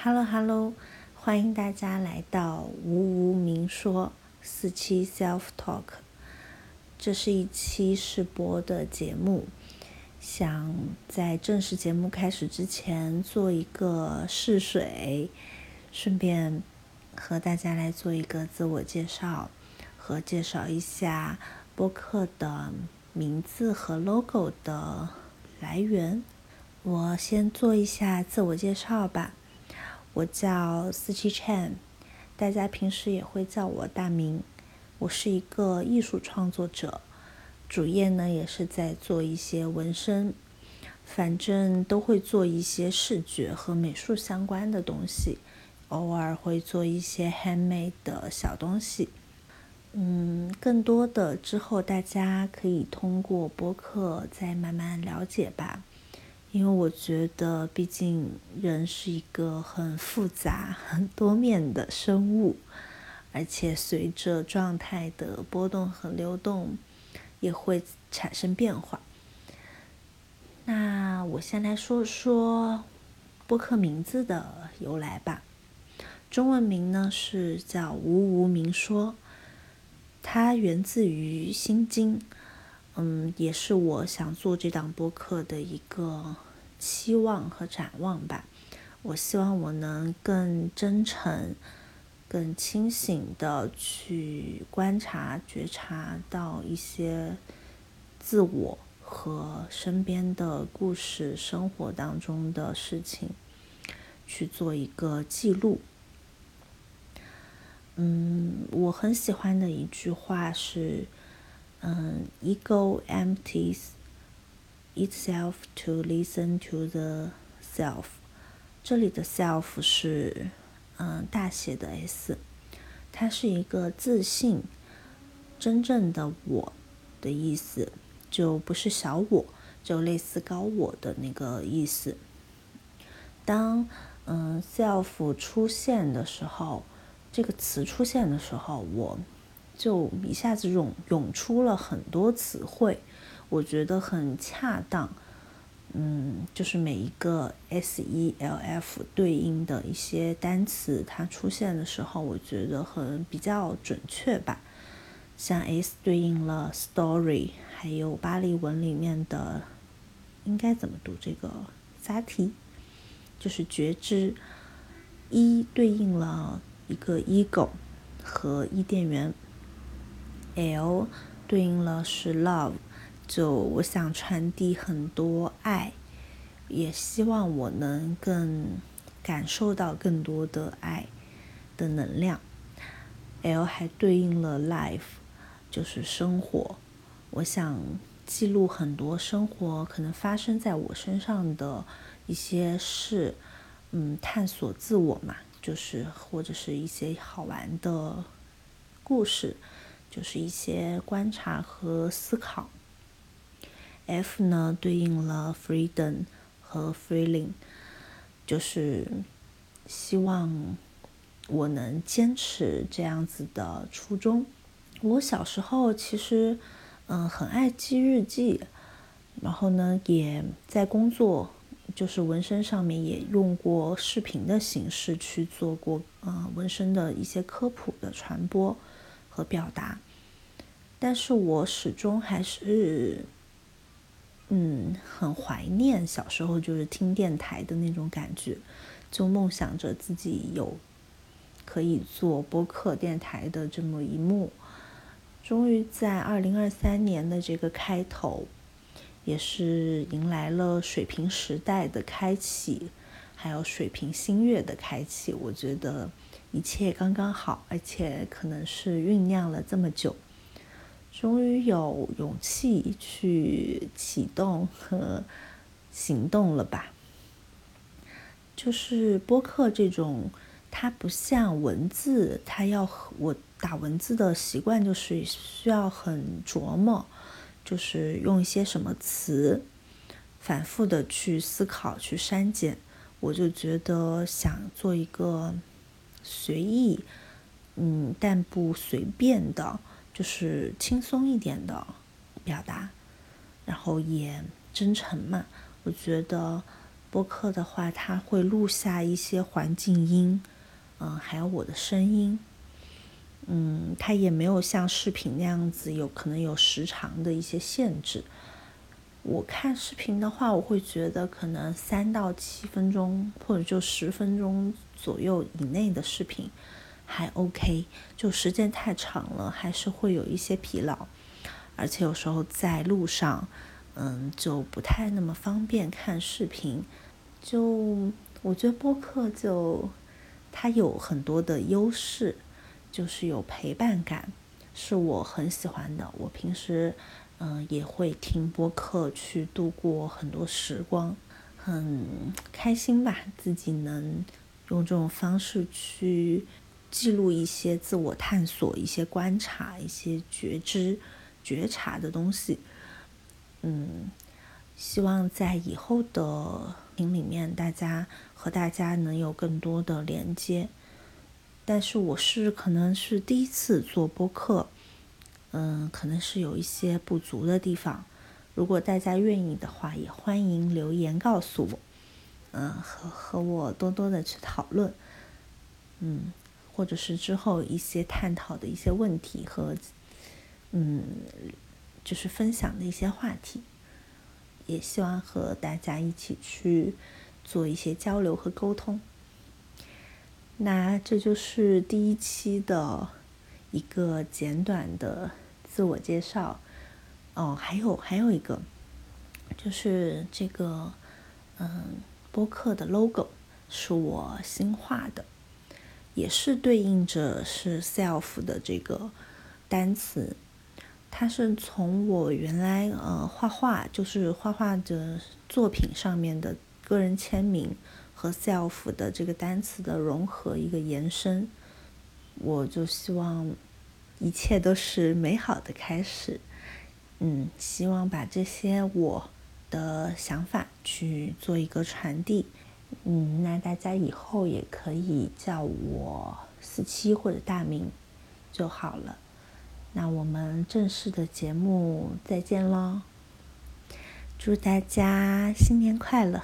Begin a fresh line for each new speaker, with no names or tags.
Hello Hello，欢迎大家来到无无明说四期 Self Talk。这是一期试播的节目，想在正式节目开始之前做一个试水，顺便和大家来做一个自我介绍和介绍一下播客的名字和 logo 的来源。我先做一下自我介绍吧。我叫思琪 Chan，大家平时也会叫我大明。我是一个艺术创作者，主业呢也是在做一些纹身，反正都会做一些视觉和美术相关的东西，偶尔会做一些 handmade 的小东西。嗯，更多的之后大家可以通过播客再慢慢了解吧。因为我觉得，毕竟人是一个很复杂、很多面的生物，而且随着状态的波动和流动，也会产生变化。那我先来说说播客名字的由来吧。中文名呢是叫“无无明说”，它源自于《心经》。嗯，也是我想做这档播客的一个期望和展望吧。我希望我能更真诚、更清醒的去观察、觉察到一些自我和身边的故事、生活当中的事情，去做一个记录。嗯，我很喜欢的一句话是。嗯，ego empties itself to listen to the self。这里的 self 是嗯大写的 S，它是一个自信、真正的我的意思，就不是小我，就类似高我的那个意思。当嗯 self 出现的时候，这个词出现的时候，我。就一下子涌涌出了很多词汇，我觉得很恰当。嗯，就是每一个 S E L F 对应的一些单词，它出现的时候，我觉得很比较准确吧。像 S 对应了 story，还有巴利文里面的应该怎么读这个 sati，就是觉知。E 对应了一个 ego 和伊甸园。L 对应了是 love，就我想传递很多爱，也希望我能更感受到更多的爱的能量。L 还对应了 life，就是生活。我想记录很多生活可能发生在我身上的一些事，嗯，探索自我嘛，就是或者是一些好玩的故事。就是一些观察和思考。F 呢，对应了 freedom 和 freeling，就是希望我能坚持这样子的初衷。我小时候其实嗯很爱记日记，然后呢也在工作，就是纹身上面也用过视频的形式去做过嗯纹身的一些科普的传播。和表达，但是我始终还是，嗯，很怀念小时候就是听电台的那种感觉，就梦想着自己有可以做播客电台的这么一幕。终于在二零二三年的这个开头，也是迎来了水平时代的开启，还有水平新月的开启。我觉得。一切刚刚好，而且可能是酝酿了这么久，终于有勇气去启动和行动了吧？就是播客这种，它不像文字，它要我打文字的习惯就是需要很琢磨，就是用一些什么词，反复的去思考、去删减。我就觉得想做一个。随意，嗯，但不随便的，就是轻松一点的表达，然后也真诚嘛。我觉得，播客的话，它会录下一些环境音，嗯，还有我的声音。嗯，它也没有像视频那样子有可能有时长的一些限制。我看视频的话，我会觉得可能三到七分钟，或者就十分钟左右以内的视频还 OK。就时间太长了，还是会有一些疲劳，而且有时候在路上，嗯，就不太那么方便看视频。就我觉得播客就它有很多的优势。就是有陪伴感，是我很喜欢的。我平时嗯也会听播客去度过很多时光，很开心吧。自己能用这种方式去记录一些自我探索、一些观察、一些觉知、觉察的东西。嗯，希望在以后的频里面，大家和大家能有更多的连接。但是我是可能是第一次做播客，嗯，可能是有一些不足的地方。如果大家愿意的话，也欢迎留言告诉我，嗯，和和我多多的去讨论，嗯，或者是之后一些探讨的一些问题和，嗯，就是分享的一些话题，也希望和大家一起去做一些交流和沟通。那这就是第一期的一个简短的自我介绍。哦，还有还有一个，就是这个嗯，播客的 logo 是我新画的，也是对应着是 self 的这个单词。它是从我原来呃画画，就是画画的作品上面的个人签名。和 self 的这个单词的融合，一个延伸，我就希望一切都是美好的开始。嗯，希望把这些我的想法去做一个传递。嗯，那大家以后也可以叫我四七或者大名就好了。那我们正式的节目再见喽！祝大家新年快乐！